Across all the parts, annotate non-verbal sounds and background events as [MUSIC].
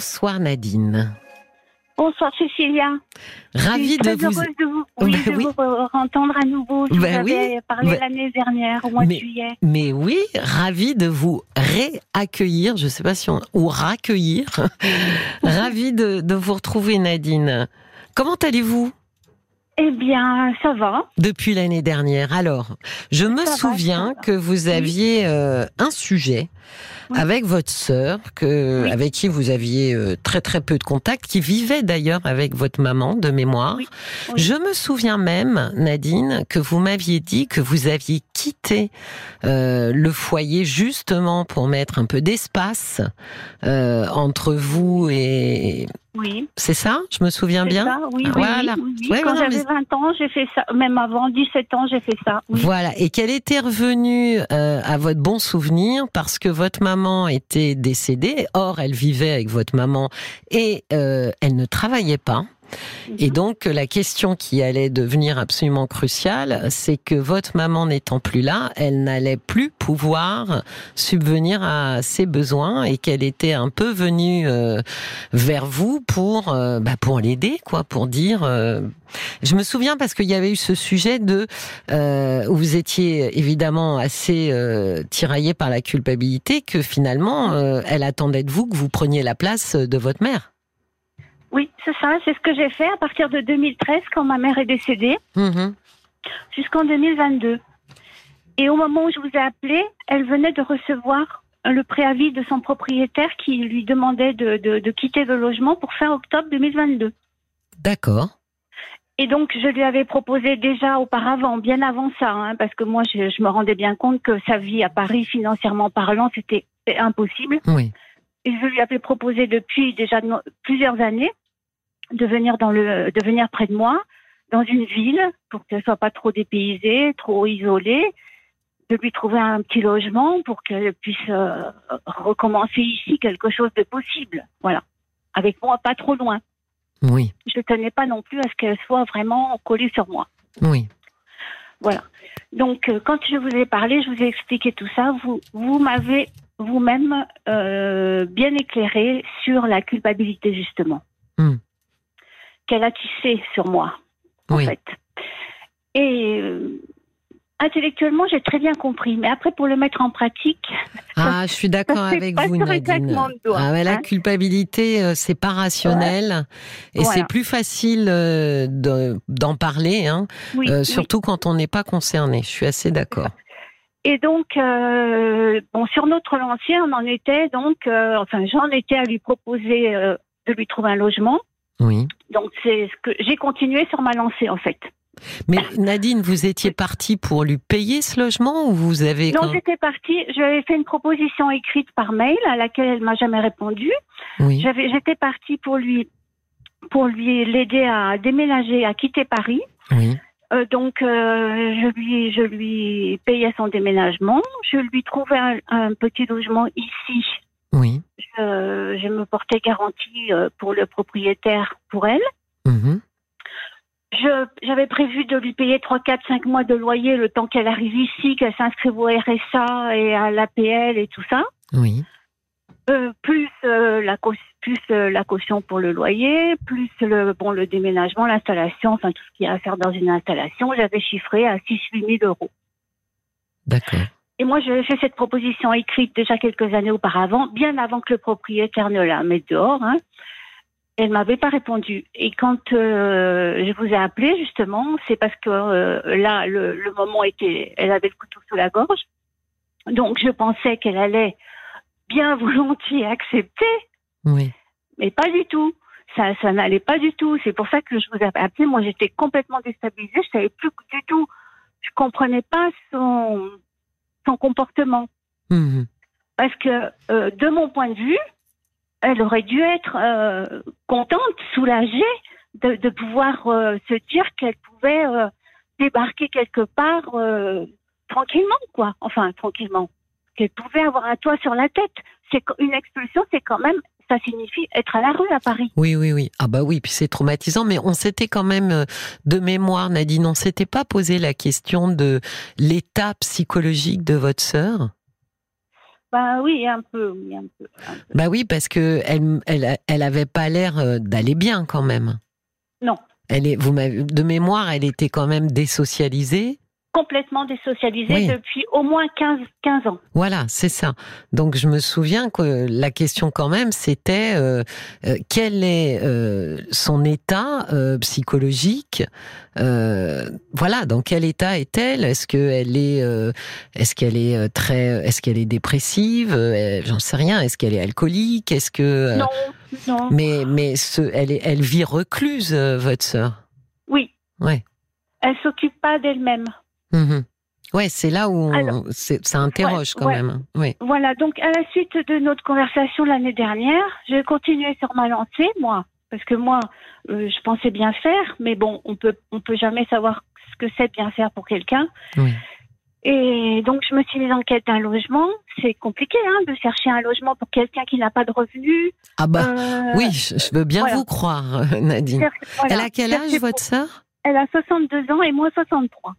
Bonsoir Nadine. Bonsoir Cécilia. Ravie de vous... heureuse de vous, oui, Bah de oui. vous entendre à nouveau. Je Bah vous avais oui. parlé Bah- l'année dernière, au mois Mais- de juillet. Mais oui, ravie de vous réaccueillir, je sais pas si on... ou raccueillir. [LAUGHS] ravie de, de vous retrouver Nadine. Comment allez-vous? Eh bien, ça va. depuis l'année dernière Alors, je me Ça va, souviens va. que vous aviez euh, un sujet Oui. avec votre sœur, que Oui. avec qui vous aviez euh, très très peu de contact, qui vivait d'ailleurs avec votre maman de mémoire. Oui. Je me souviens même, Nadine, que vous m'aviez dit que vous aviez quitté euh, le foyer justement pour mettre un peu d'espace euh, entre vous et Oui. c'est ça? Je me souviens bien? Ça, oui, oui, Voilà. oui. Ouais, Quand j'avais 20 ans, j'ai fait ça. Même avant 17 ans, j'ai fait ça. Voilà, et qu'elle était revenue euh, à votre bon souvenir parce que votre maman était décédée. Or, elle vivait avec votre maman et euh, elle ne travaillait pas. Et donc, la question qui allait devenir absolument cruciale, c'est que votre maman n'étant plus là, elle n'allait plus pouvoir subvenir à ses besoins et qu'elle était un peu venue euh, vers vous pour, euh, bah, pour l'aider, quoi, pour dire. euh, je me souviens parce qu'il y avait eu ce sujet de où vous étiez évidemment assez tiraillé par la culpabilité que finalement elle attendait de vous que vous preniez la place de votre mère. Oui, c'est ça. C'est ce que j'ai fait à partir de 2013, quand ma mère est décédée, Mhm. jusqu'en 2022. Et au moment où je vous ai appelé, elle venait de recevoir le préavis de son propriétaire qui lui demandait de, de- de quitter le logement pour fin octobre 2022. D'accord. Et donc, je lui avais proposé déjà auparavant, bien avant ça, hein, parce que moi, je, je me rendais bien compte que sa vie à Paris, financièrement parlant, c'était impossible. Oui. Et je lui avais proposé depuis déjà plusieurs années de venir dans le, de venir près de moi, dans une ville, pour qu'elle soit pas trop dépaysée, trop isolée, de lui trouver un petit logement pour qu'elle puisse euh, recommencer ici quelque chose de possible. Voilà. Avec moi, pas trop loin. Oui. Je ne tenais pas non plus à ce qu'elle soit vraiment collée sur moi. Oui. Voilà. Donc, euh, quand je vous ai parlé, je vous ai expliqué tout ça. Vous, vous m'avez vous-même euh, bien éclairé sur la culpabilité, justement, Hmm. Qu'elle a tissée sur moi, en Oui. fait. Et euh, intellectuellement, j'ai très bien compris. Mais après, pour le mettre en pratique, [LAUGHS] Ah, je suis d'accord [LAUGHS] avec vous, Nadine. doigts, Ah, ouais, la hein. culpabilité, euh, c'est pas rationnel et Voilà. c'est plus facile euh, de- d'en parler, hein, oui, euh, oui. surtout quand on n'est pas concerné. Je suis assez d'accord. Et donc, euh, bon, sur notre lancier, on en était donc, euh, enfin, j'en étais à lui proposer euh, de lui trouver un logement. Oui. Donc, c'est ce que j'ai continué sur ma lancée, en fait. Mais Nadine, vous étiez partie pour lui payer ce logement ou vous avez Non, quand- j'étais partie, je lui avais fait une proposition écrite par mail à laquelle elle m'a jamais répondu. Oui. J'étais partie pour lui, pour lui l'aider à déménager, à quitter Paris. Oui. Euh, donc, euh, je lui, je lui payais son déménagement. Je lui trouvais un, un petit logement ici. Oui. Je, je me portais garantie euh, pour le propriétaire, pour elle. Je, j'avais prévu de lui payer 3, 4, 5 mois de loyer le temps qu'elle arrive ici, qu'elle s'inscrive au RSA et à l'APL et tout ça. Oui. Euh, plus euh, la plus euh, la caution pour le loyer, plus le bon le déménagement, l'installation, enfin tout ce qu'il y a à faire dans une installation, j'avais chiffré à 6 8 000 euros. D'accord. Et moi, j'avais fait cette proposition écrite déjà quelques années auparavant, bien avant que le propriétaire ne la mette dehors. Hein. Elle m'avait pas répondu. Et quand euh, je vous ai appelé justement, c'est parce que euh, là, le, le moment était, elle avait le couteau sous la gorge. Donc, je pensais qu'elle allait bien [LAUGHS] volontiers accepter, Oui. mais pas du tout. Ça, ça n'allait pas du tout. C'est pour ça que je vous ai appelé. Moi, j'étais complètement déstabilisée. Je savais plus du tout. Je comprenais pas son son comportement. Mhm. Parce que, euh, de mon point de vue, elle aurait dû être euh, contente, soulagée de, de pouvoir euh, se dire qu'elle pouvait débarquer quelque part tranquillement, quoi. Enfin, tranquillement. Qu'elle pouvait avoir un toit sur la tête. C'est une expulsion, c'est quand même, ça signifie être à la rue à Paris. Oui, oui, oui. Ah bah oui, puis c'est traumatisant, mais on s'était quand même, euh, de mémoire, Nadine, on s'était pas posé la question de l'état psychologique de votre sœur? Bah oui, un peu, oui, un peu. un peu. Bah oui, parce que elle, elle, elle avait pas l'air euh, d'aller bien quand même. Non. Elle est, vous m'avez, de mémoire, elle était quand même désocialisée? Complètement désocialisée Oui. depuis au moins 15, 15 ans. Voilà, c'est ça. Donc je me souviens que la question quand même, c'était euh, euh, quel est euh, son état psychologique Voilà, dans quel état est-elle? Est-ce qu'elle est, est-ce qu'elle est très, est-ce qu'elle est dépressive? J'en sais rien. Est-ce qu'elle est alcoolique? Est-ce que Non, non. Mais mais ce, elle est, elle vit recluse, votre sœur? Oui. Ouais. Elle s'occupe pas d'elle-même. Mhm. Ouais, c'est là où Alors, ça interroge ouais, quand ouais. même. hein. Oui. Voilà, donc à la suite de notre conversation l'année dernière, j'ai continué sur ma lancée, moi, parce que moi, euh, je pensais bien faire, mais bon, on peut, on peut jamais savoir ce que c'est bien faire pour quelqu'un. Oui. Et donc, je me suis mise en quête d'un logement. C'est compliqué, hein, de chercher un logement pour quelqu'un qui n'a pas de revenus. Ah bah. Euh, Oui, je, veux bien voilà. vous croire, euh, Nadine. voilà. Elle a quel âge, votre sœur? Elle a 62 ans et moi 63.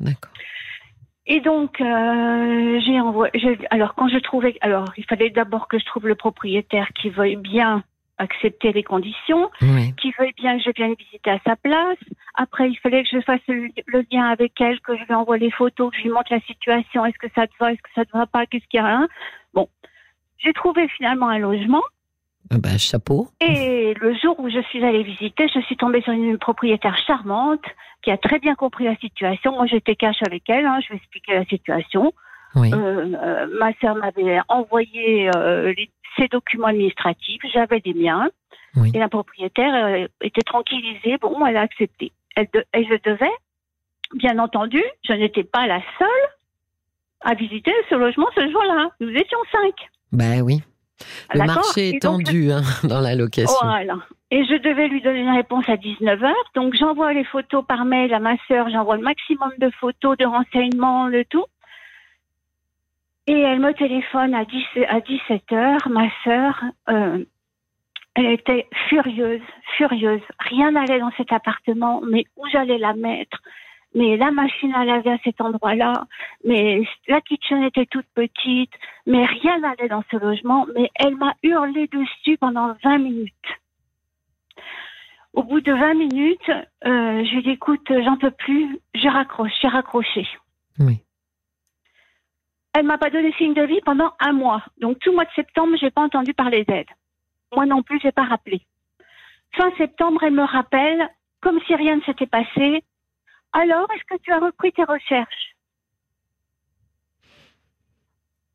D'accord. Et donc, euh, j'ai envoyé. Alors, quand je trouvais, alors, il fallait d'abord que je trouve le propriétaire qui veuille bien accepter les conditions, Oui. qui veuille bien que je vienne visiter à sa place. Après, il fallait que je fasse le, le lien avec elle, que je lui envoie les photos, que je lui montre la situation. Est-ce que ça te va? Est-ce que ça te va pas? Qu'est-ce qu'il y a hein? Bon, j'ai trouvé finalement un logement. Ah bah, chapeau. Et le jour où je suis allée visiter, je suis tombée sur une propriétaire charmante qui a très bien compris la situation. Moi, j'étais cash avec elle, hein, je lui expliquais la situation. Oui. Euh, euh, ma sœur m'avait envoyé euh, les- ses documents administratifs, j'avais les miens. Oui. Et la propriétaire était tranquillisée. Bon, elle a accepté. Elle, de- et je devais, bien entendu, je n'étais pas la seule à visiter ce logement ce jour-là. Nous étions cinq. Bah oui. Le marché est donc, tendu hein, [LAUGHS] dans la location. voilà. Et je devais lui donner une réponse à 19h. Donc j'envoie les photos par mail à ma sœur, j'envoie le maximum de photos, de renseignements, de tout. Et elle me téléphone à, 10, à 17h, ma sœur, euh, elle était furieuse, furieuse. Rien n'allait dans cet appartement, mais où j'allais la mettre? Mais la machine à laver à cet endroit-là, mais la kitchen était toute petite, mais rien n'allait dans ce logement, mais elle m'a hurlé dessus pendant 20 minutes. Au bout de 20 minutes, euh, je lui ai dit, écoute, j'en peux plus, je raccroche, j'ai raccroché. Oui. Elle m'a pas donné signe de vie pendant un mois. Donc tout le mois de septembre, j'ai pas entendu parler d'elle. Moi non plus, j'ai pas rappelé. Fin septembre, elle me rappelle, comme si rien ne s'était passé. Alors, est-ce que tu as repris tes recherches?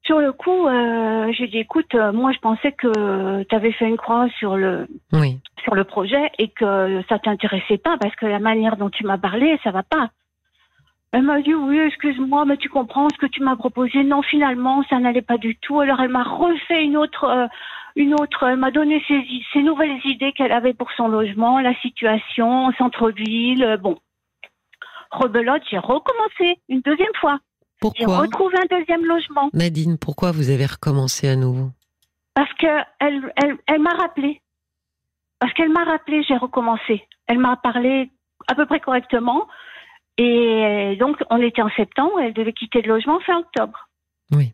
Sur le coup, euh, j'ai dit, écoute, euh, moi je pensais que tu avais fait une croix sur le Oui. sur le projet et que ça t'intéressait pas parce que la manière dont tu m'as parlé, ça va pas. Elle m'a dit oui, excuse-moi, mais tu comprends ce que tu m'as proposé. Non, finalement, ça n'allait pas du tout. Alors elle m'a refait une autre, euh, une autre. Elle m'a donné ses, ses nouvelles idées qu'elle avait pour son logement, la situation, centre-ville. bon, rebelote, j'ai recommencé une deuxième fois. J'ai Pourquoi retrouvé un deuxième logement Nadine, pourquoi vous avez recommencé à nouveau parce que elle, elle, elle m'a rappelé. Parce qu'elle m'a rappelé, j'ai recommencé. Elle m'a parlé à peu près correctement. Et donc, on était en septembre, elle devait quitter le logement fin octobre. Oui.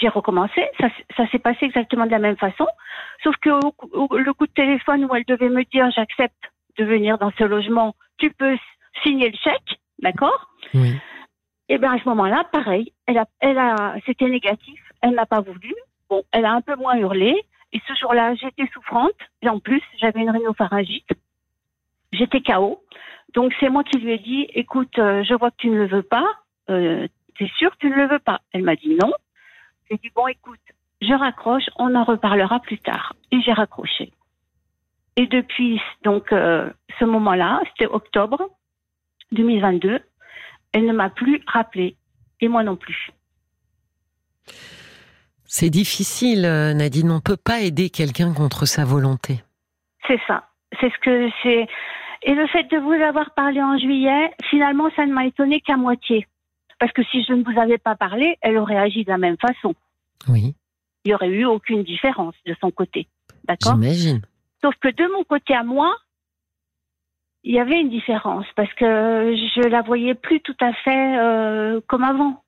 J'ai recommencé, ça, s'est passé exactement de la même façon, sauf que au, au- le coup de téléphone où elle devait me dire j'accepte de venir dans ce logement, tu peux signer le chèque, d'accord Oui. et bien à ce moment-là, pareil, elle a, elle a, c'était négatif, elle n'a pas voulu. Bon, elle a un peu moins hurlé. Et ce jour-là, j'étais souffrante. Et en plus, j'avais une rhinopharyngite. J'étais KO. Donc c'est moi qui lui ai dit, écoute, euh, je vois que tu ne le veux pas. Euh, T'es sûr que tu ne le veux pas? Elle m'a dit non. J'ai dit bon, écoute, je raccroche, on en reparlera plus tard. Et j'ai raccroché. Et depuis donc euh, ce moment-là, c'était octobre 2022, elle ne m'a plus rappelé. Et moi non plus. C'est difficile, euh, Nadine. On peut pas aider quelqu'un contre sa volonté. C'est ça. C'est ce que c'est. Et le fait de vous avoir parlé en juillet, finalement, ça ne m'a étonné qu'à moitié. Parce que si je ne vous avais pas parlé, elle aurait agi de la même façon. Oui, Il n'y aurait eu aucune différence de son côté. D'accord? J'imagine. Sauf que de mon côté à moi, il y avait une différence parce que je la voyais plus tout à fait euh, comme avant.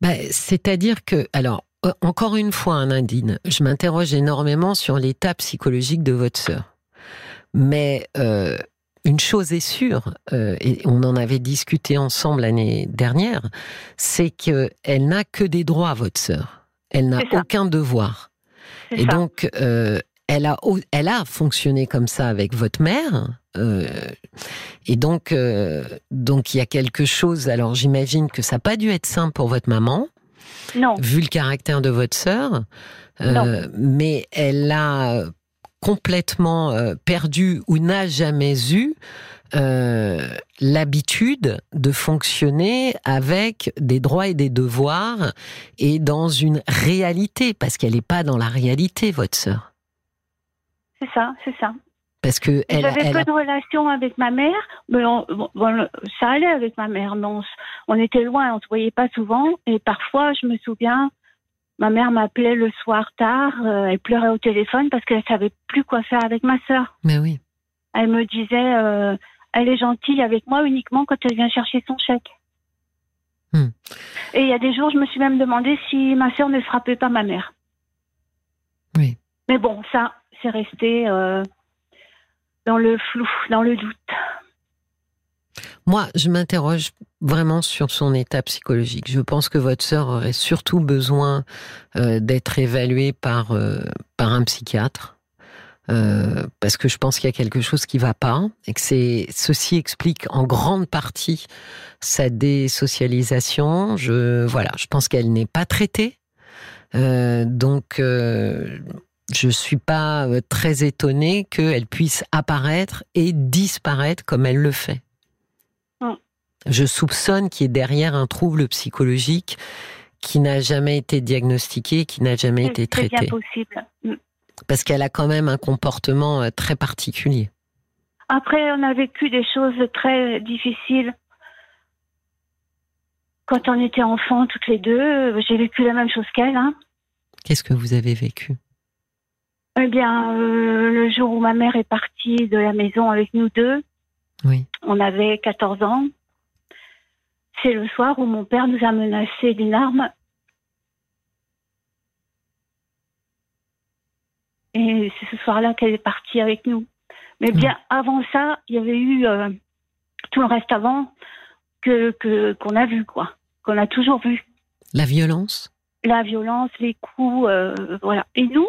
bah, C'est-à-dire que, alors, euh, encore une fois, hein, Nadine, je m'interroge énormément sur l'état psychologique de votre sœur. Mais euh, une chose est sûre, euh, et on en avait discuté ensemble l'année dernière, c'est qu'elle n'a que des droits, votre sœur. Elle n'a aucun devoir. Et donc, elle, a, elle a fonctionné comme ça avec votre mère. et donc, donc il y a quelque chose. Alors, j'imagine que ça n'a pas dû être simple pour votre maman. Non. Vu le caractère de votre sœur. Euh, mais elle a complètement euh, perdu ou n'a jamais eu euh, l'habitude de fonctionner avec des droits et des devoirs et dans une réalité, parce qu'elle n'est pas dans la réalité, votre sœur. C'est ça, c'est ça. Parce que elle, j'avais peu de relations avec ma mère, mais ça allait avec ma mère. Non, on était loin, on se voyait pas souvent, et parfois, je me souviens, ma mère m'appelait le soir tard, euh, elle pleurait au téléphone parce qu'elle savait plus quoi faire avec ma sœur. Mais oui. Elle me disait, euh, elle est gentille avec moi uniquement quand elle vient chercher son chèque. Hmm. Et il y a des jours, je me suis même demandé si ma sœur ne frappait pas ma mère. Oui. Mais bon, ça, c'est resté. Euh, dans le flou, dans le doute. Moi, je m'interroge vraiment sur son état psychologique. Je pense que votre sœur aurait surtout besoin euh, d'être évaluée par, euh, par un psychiatre. Parce que je pense qu'il y a quelque chose qui va pas et que ceci explique en grande partie sa désocialisation. Je voilà, je pense qu'elle n'est pas traitée. donc je suis pas euh, très étonnée qu'elle puisse apparaître et disparaître comme elle le fait. Mm. Je soupçonne qu'il y ait derrière un trouble psychologique qui n'a jamais été diagnostiqué, qui n'a jamais été traité. C'est bien possible. Mm. Parce qu'elle a quand même un comportement euh, très particulier. Après, on a vécu des choses très difficiles. Quand on était enfants, toutes les deux, j'ai vécu la même chose qu'elle. Hein. Qu'est-ce que vous avez vécu? Eh bien, euh, le jour où ma mère est partie de la maison avec nous deux, oui. on avait 14 ans. C'est le soir où mon père nous a menacé d'une arme. Et c'est ce soir-là qu'elle est partie avec nous. Mais bien avant ça, il y avait eu euh, tout le reste avant que qu'on a vu, quoi. Qu'on a toujours vu. La violence? La violence, les coups, euh, voilà. Et nous,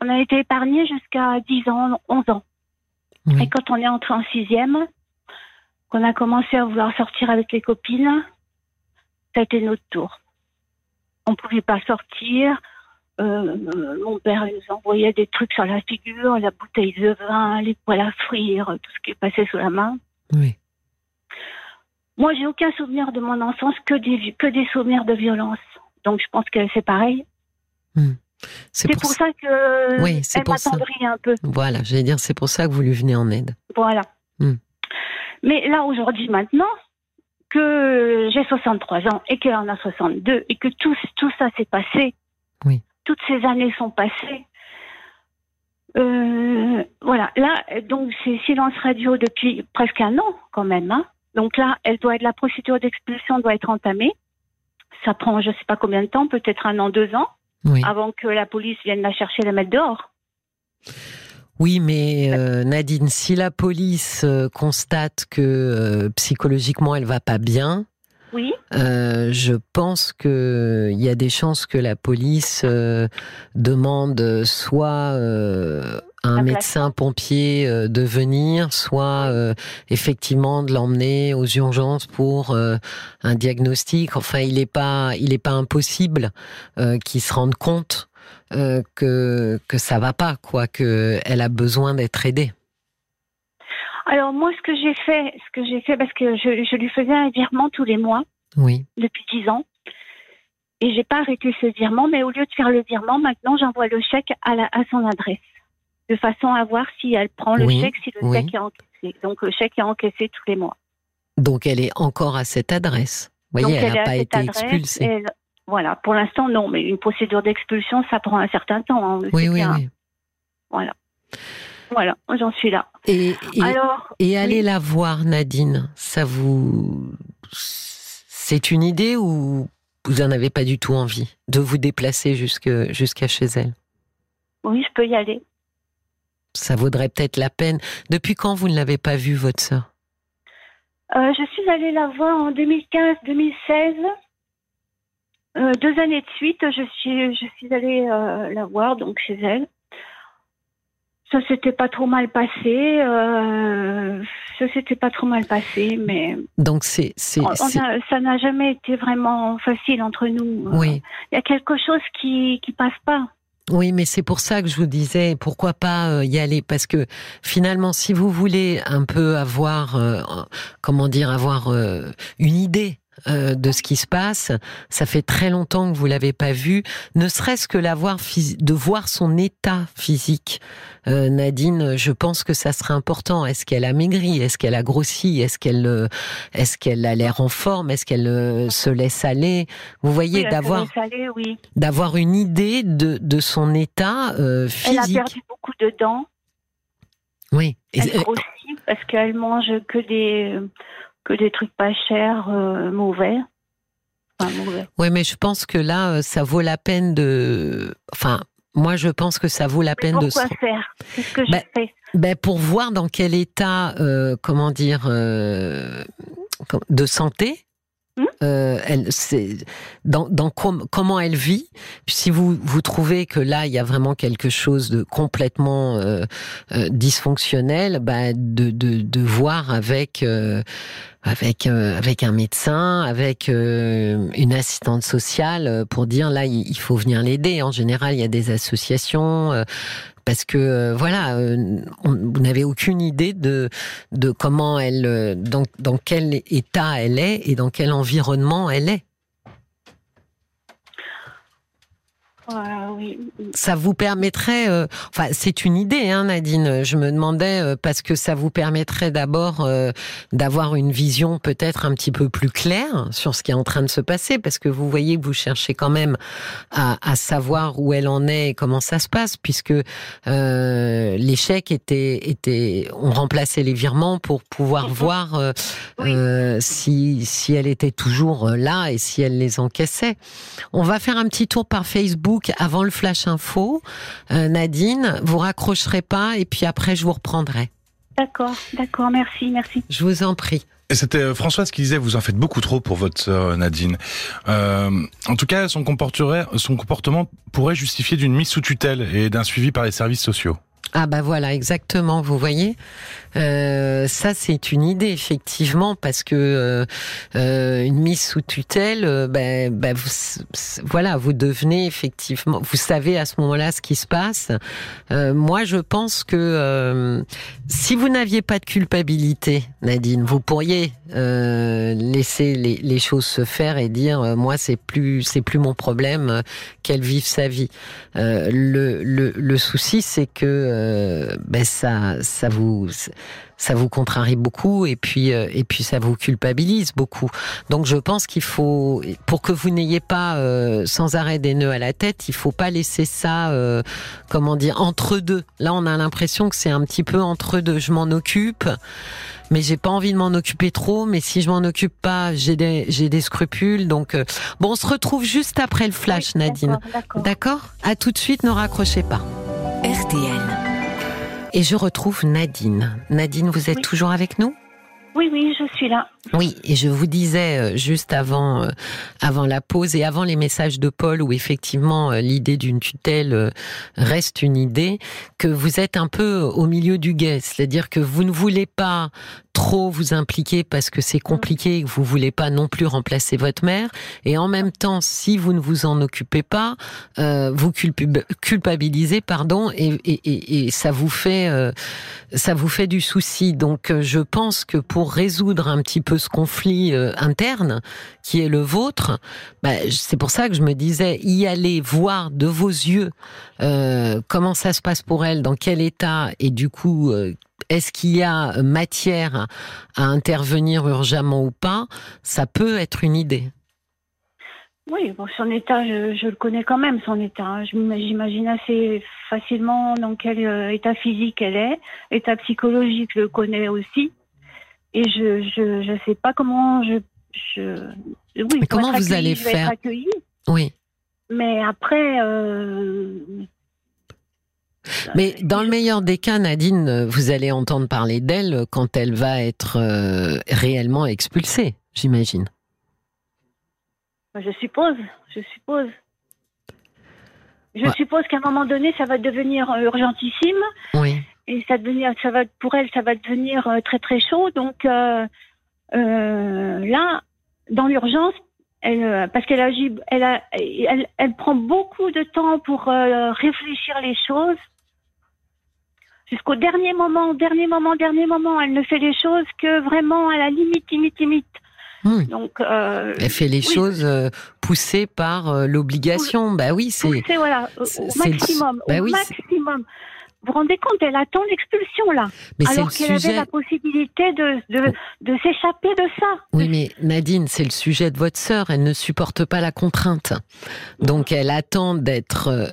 on a été épargnés jusqu'à 10 ans, 11 ans. Et quand on est entré en sixième, qu'on a commencé à vouloir sortir avec les copines, ça a été notre tour. On ne pouvait pas sortir. Euh, mon père nous envoyait des trucs sur la figure, la bouteille de vin, les poils à frire, tout ce qui passait sous la main. Oui. Moi, j'ai aucun souvenir de mon enfance que des, que des souvenirs de violence. Donc, je pense que c'est pareil. Hmm. C'est pour, ça que oui, c'est pour ça. un peu. Voilà, j'allais dire, c'est pour ça que vous lui venez en aide. Voilà. Hmm. Mais là, aujourd'hui, maintenant, que j'ai 63 ans et qu'elle en a 62 et que tout, tout ça s'est passé, oui. toutes ces années sont passées, euh, voilà, là, donc c'est silence radio depuis presque un an quand même. Hein. Donc là, elle doit être, la procédure d'expulsion doit être entamée. Ça prend, je ne sais pas combien de temps, peut-être un an, deux ans avant que la police vienne la chercher et la mettre dehors. Oui, mais euh, Nadine, si la police euh, constate que euh, psychologiquement elle va pas bien, oui. je pense qu'il y a des chances que la police demande soit un médecin pompier euh, de venir, soit euh, effectivement de l'emmener aux urgences pour euh, un diagnostic. Enfin, il n'est pas, il est pas impossible qu'il se rende compte que que ça va pas, quoi, que elle a besoin d'être aidée. Alors moi, ce que j'ai fait, ce que j'ai fait, parce que je, je, lui faisais un virement tous les mois, oui, depuis dix ans. Et j'ai pas arrêté ce virement, mais au lieu de faire le virement, maintenant j'envoie le chèque à, la, à son adresse de façon à voir si elle prend le chèque, si le chèque est encaissé. Donc le chèque est encaissé tous les mois. Donc elle est encore à cette adresse. Vous voyez, elle n'a pas été expulsée. voilà, pour l'instant non, mais une procédure d'expulsion, ça prend un certain temps. Hein, oui, oui, oui. Voilà. Voilà, j'en suis là. Et, Alors, et aller la voir, Nadine, ça vous. C'est une idée ou vous en avez pas du tout envie de vous déplacer jusqu'à chez elle? Oui, je peux y aller. Ça vaudrait peut-être la peine. Depuis quand vous ne l'avez pas vue, votre sœur? Euh, Je suis allée la voir en 2015-2016. Euh, deux années de suite, je suis, je suis allée euh, la voir donc chez elle. Ça s'était pas trop mal passé. ça s'était pas trop mal passé, mais donc c'est c'est ça n'a jamais été vraiment facile entre nous. Oui. Il y a quelque chose qui qui passe pas. Oui, mais c'est pour ça que je vous disais pourquoi pas euh, y aller? Parce que finalement, si vous voulez un peu avoir, euh, comment dire, avoir euh, une idée euh, de ce qui se passe. Ça fait très longtemps que vous l'avez pas vu. Ne serait-ce que l'avoir de voir son état physique. Euh, Nadine, je pense que ça serait important. Est-ce qu'elle a maigri? Est-ce qu'elle a grossi? Est-ce qu'elle euh, est-ce qu'elle a l'air en forme? Est-ce qu'elle se laisse aller? Vous voyez d'avoir d'avoir une idée de, de son état physique. Elle a perdu beaucoup de dents. Oui. Elle grossit parce qu'elle mange que des que des trucs pas chers, euh, mauvais. mauvais. Oui, mais je pense que là, euh, ça vaut la peine de. Enfin, moi, je pense que ça vaut la peine de. Pourquoi faire? Qu'est-ce que je ben, fais ben Pour voir dans quel état, euh, comment dire, de santé Hmm? euh, elle, c'est dans, dans comment elle vit. si vous vous trouvez que là il y a vraiment quelque chose de complètement euh, euh dysfonctionnel, bah, de, de, de voir avec avec euh, avec un médecin, avec une assistante sociale pour dire là il faut venir l'aider. En général, il y a des associations parce que euh, voilà, euh, vous n'avez aucune idée de de comment elle, euh, dans, dans quel état elle est et dans quel environnement elle est. Ça vous permettrait, euh, enfin c'est une idée, hein, Nadine. Je me demandais euh, parce que ça vous permettrait d'abord euh, d'avoir une vision peut-être un petit peu plus claire sur ce qui est en train de se passer, parce que vous voyez que vous cherchez quand même à, à savoir où elle en est et comment ça se passe, puisque l'échec était était, on remplaçait les virements pour pouvoir voir si si elle était toujours là et si elle les encaissait. On va faire un petit tour par Facebook avant le flash info. Euh, Nadine, vous raccrocherez pas et puis après je vous reprendrai. D'accord, d'accord, merci, merci. Je vous en prie. Et c'était euh, Françoise qui disait vous en faites beaucoup trop pour votre sœur Nadine. Euh, en tout cas, son, son comportement pourrait justifier d'une mise sous tutelle et d'un suivi par les services sociaux. Ah bah voilà, exactement, vous voyez. Euh, ça c'est une idée effectivement parce que euh, euh une mise sous tutelle, euh, ben, ben vous, voilà, vous devenez effectivement, vous savez à ce moment-là ce qui se passe. Euh, moi je pense que si vous n'aviez pas de culpabilité, Nadine, vous pourriez laisser les, les, choses se faire et dire moi c'est plus c'est plus mon problème qu'elle vive sa vie. le, le, le souci c'est que ben ça, ça vous, ça vous contrarie beaucoup et puis euh, et puis ça vous culpabilise beaucoup. Donc je pense qu'il faut, pour que vous n'ayez pas euh, sans arrêt des nœuds à la tête, il faut pas laisser ça, comment dire, entre deux. Là, on a l'impression que c'est un petit peu entre deux. Je m'en occupe mais j'ai pas envie de m'en occuper trop. Mais si je m'en occupe pas, j'ai des j'ai des scrupules. Donc bon, on se retrouve juste après le flash, Nadine. D'accord. À tout de suite. Ne raccrochez pas. RTL. Et je retrouve Nadine. Nadine, vous êtes toujours avec nous? Oui, oui, je suis là. Oui, et je vous disais euh, juste avant, euh, avant la pause et avant les messages de Paul, où effectivement euh, l'idée d'une tutelle reste une idée, que vous êtes un peu au milieu du guet, c'est-à-dire que vous ne voulez pas trop vous impliquer parce que c'est compliqué et que vous voulez pas non plus remplacer votre mère. Et en même temps, si vous ne vous en occupez pas, euh, vous culpabilisez, pardon, et, et, et, ça vous fait euh, ça vous fait du souci. Donc, je pense que pour résoudre un petit peu ce conflit euh, interne qui est le vôtre, bah, c'est pour ça que je me disais y aller voir de vos yeux euh, comment ça se passe pour elle, dans quel état, et du coup est-ce qu'il y a matière à intervenir urgemment ou pas Ça peut être une idée. Oui, son état, je, le connais quand même, son état. Hein. J'imagine assez facilement dans quel euh, état physique elle est. État psychologique, je le connais aussi. Et je ne sais pas comment je je, oui, Mais comment vous allez je vais faire être accueillie. Oui. Mais après, euh, Mais dans le meilleur des cas, Nadine, vous allez entendre parler d'elle quand elle va être euh, réellement expulsée, j'imagine. je suppose, je suppose. Je Ouais. suppose qu'à un moment donné, ça va devenir euh, urgentissime Oui. Et ça va pour elle, ça va devenir euh, très très chaud. Donc euh, euh, là, dans l'urgence, elle, parce qu'elle agit, elle, a, elle, elle prend beaucoup de temps pour euh, réfléchir les choses. Jusqu'au dernier moment, dernier moment, dernier moment, elle ne fait les choses que vraiment à la limite, limite, limite. Donc, euh, Elle fait les oui, choses poussées par l'obligation. Bah oui, c'est. voilà, au, maximum, bah au oui, c'est- maximum. Vous vous rendez compte, elle attend l'expulsion là, Mais alors qu'elle avait la possibilité de, de, de s'échapper de ça. Oui, mais Nadine, c'est le sujet de votre sœur. Elle ne supporte pas la contrainte. Donc, elle attend d'être euh,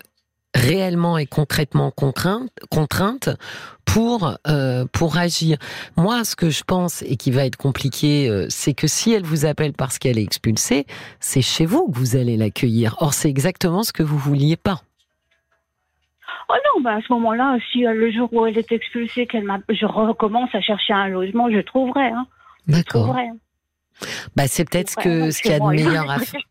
réellement et concrètement contrainte, contrainte pour euh, pour agir. Moi, ce que je pense et qui va être compliqué, euh, c'est que si elle vous appelle parce qu'elle est expulsée, c'est chez vous que vous allez l'accueillir. Or, c'est exactement ce que vous vouliez pas. Oh non, bah à ce moment-là, si euh, le jour où elle est expulsée, qu'elle m'a, je recommence à chercher un logement, je trouverai. Hein, D'accord. Bah, c'est peut-être ce que ce qu'il y a de meilleur à faire.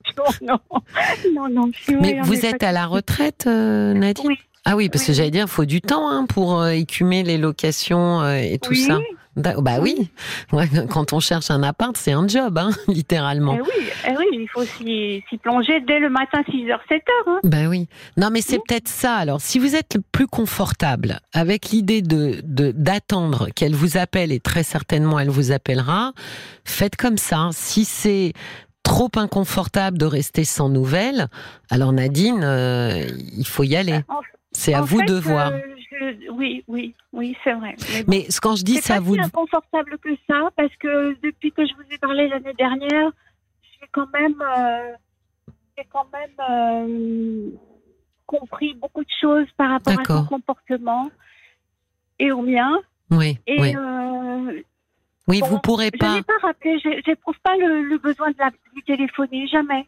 Non, [LAUGHS] non, Mais vous êtes à la retraite, euh, Nadine. Ah oui, parce que j'allais dire, il faut du temps hein, pour euh, écumer les locations euh, et tout oui. ça. Bah oui, Ouais, quand on cherche un appart, c'est un job, hein, [LAUGHS] littéralement. Eh oui, eh oui, il faut s'y plonger dès le matin 6h, 7h. Hein. Ben oui. Non, mais c'est peut-être ça. Alors, si vous êtes le plus confortable avec l'idée de de- d'attendre qu'elle vous appelle et très certainement elle vous appellera, faites comme ça. Si c'est trop inconfortable de rester sans nouvelles, alors Nadine, euh, il faut y aller. C'est à en vous fait, de voir. euh, je- oui, oui, oui, c'est vrai. Mais bon. Mais ce- quand je dis C'est c'est à pas vous si de inconfortable que ça, parce que depuis que je vous ai parlé l'année dernière, j'ai quand même, euh, quand même euh, compris beaucoup de choses par rapport à son comportement et au mien. Oui, Et oui. euh, Oui, bon, vous pourrez je pas. n'ai pas rappelé, je j'éprouve pas le, le besoin de la lui téléphoner, jamais.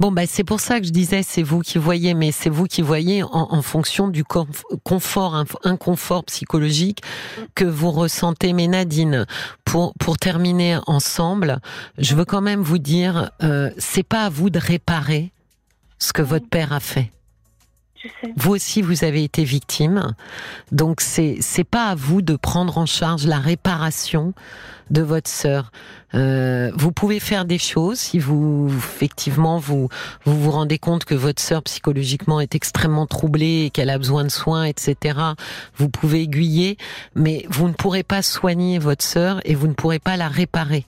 Bon, bah, c'est pour ça que je disais, c'est vous qui voyez, mais c'est vous qui voyez en, en fonction du conf- confort, inconfort psychologique que vous ressentez. Mais Nadine, pour, pour terminer ensemble, je veux quand même vous dire, euh, c'est pas à vous de réparer ce que votre père a fait. Vous aussi, vous avez été victime. Donc, c'est, c'est pas à vous de prendre en charge la réparation de votre sœur. Euh, vous pouvez faire des choses si vous, effectivement, vous, vous vous rendez compte que votre sœur psychologiquement est extrêmement troublée et qu'elle a besoin de soins, etc. Vous pouvez aiguiller, mais vous ne pourrez pas soigner votre sœur et vous ne pourrez pas la réparer.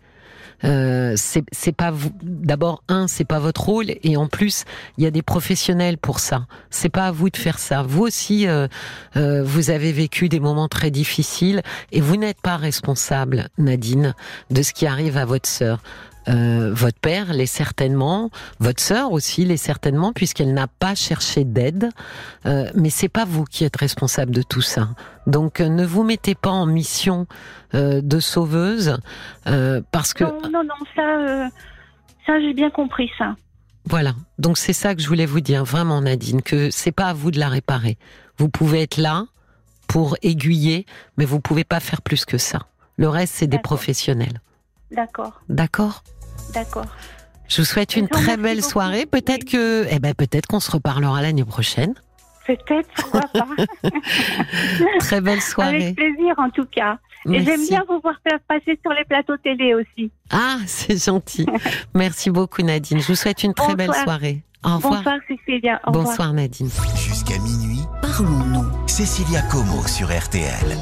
Euh, c'est pas. D'abord, un, c'est pas votre rôle, et en plus, il y a des professionnels pour ça. C'est pas à vous de faire ça. Vous aussi, euh, euh, vous avez vécu des moments très difficiles, et vous n'êtes pas responsable, Nadine, de ce qui arrive à votre sœur. Euh, votre père l'est certainement, votre sœur aussi l'est certainement, puisqu'elle n'a pas cherché d'aide. Euh, mais c'est pas vous qui êtes responsable de tout ça. Donc euh, ne vous mettez pas en mission euh, de sauveuse, parce que Non, non, non, ça, ça j'ai bien compris ça. voilà. Donc c'est ça que je voulais vous dire vraiment, Nadine, que c'est pas à vous de la réparer. Vous pouvez être là pour aiguiller, mais vous pouvez pas faire plus que ça. Le reste, c'est des professionnels. D'accord, D'accord? D'accord. Je vous souhaite une très belle beaucoup. soirée. Peut-être que, eh ben, peut-être qu'on se reparlera l'année prochaine. Peut-être, pourquoi pas. [LAUGHS] Très belle soirée. Avec plaisir en tout cas. Et j'aime Merci. bien vous voir faire passer sur les plateaux télé aussi. Ah, c'est gentil. [LAUGHS] Merci beaucoup, Nadine. Je vous souhaite une très belle soirée. Au revoir. Bonsoir Cécilia. Au revoir. Bonsoir, Nadine. Jusqu'à minuit, parlons-nous. Cécilia Como sur RTL.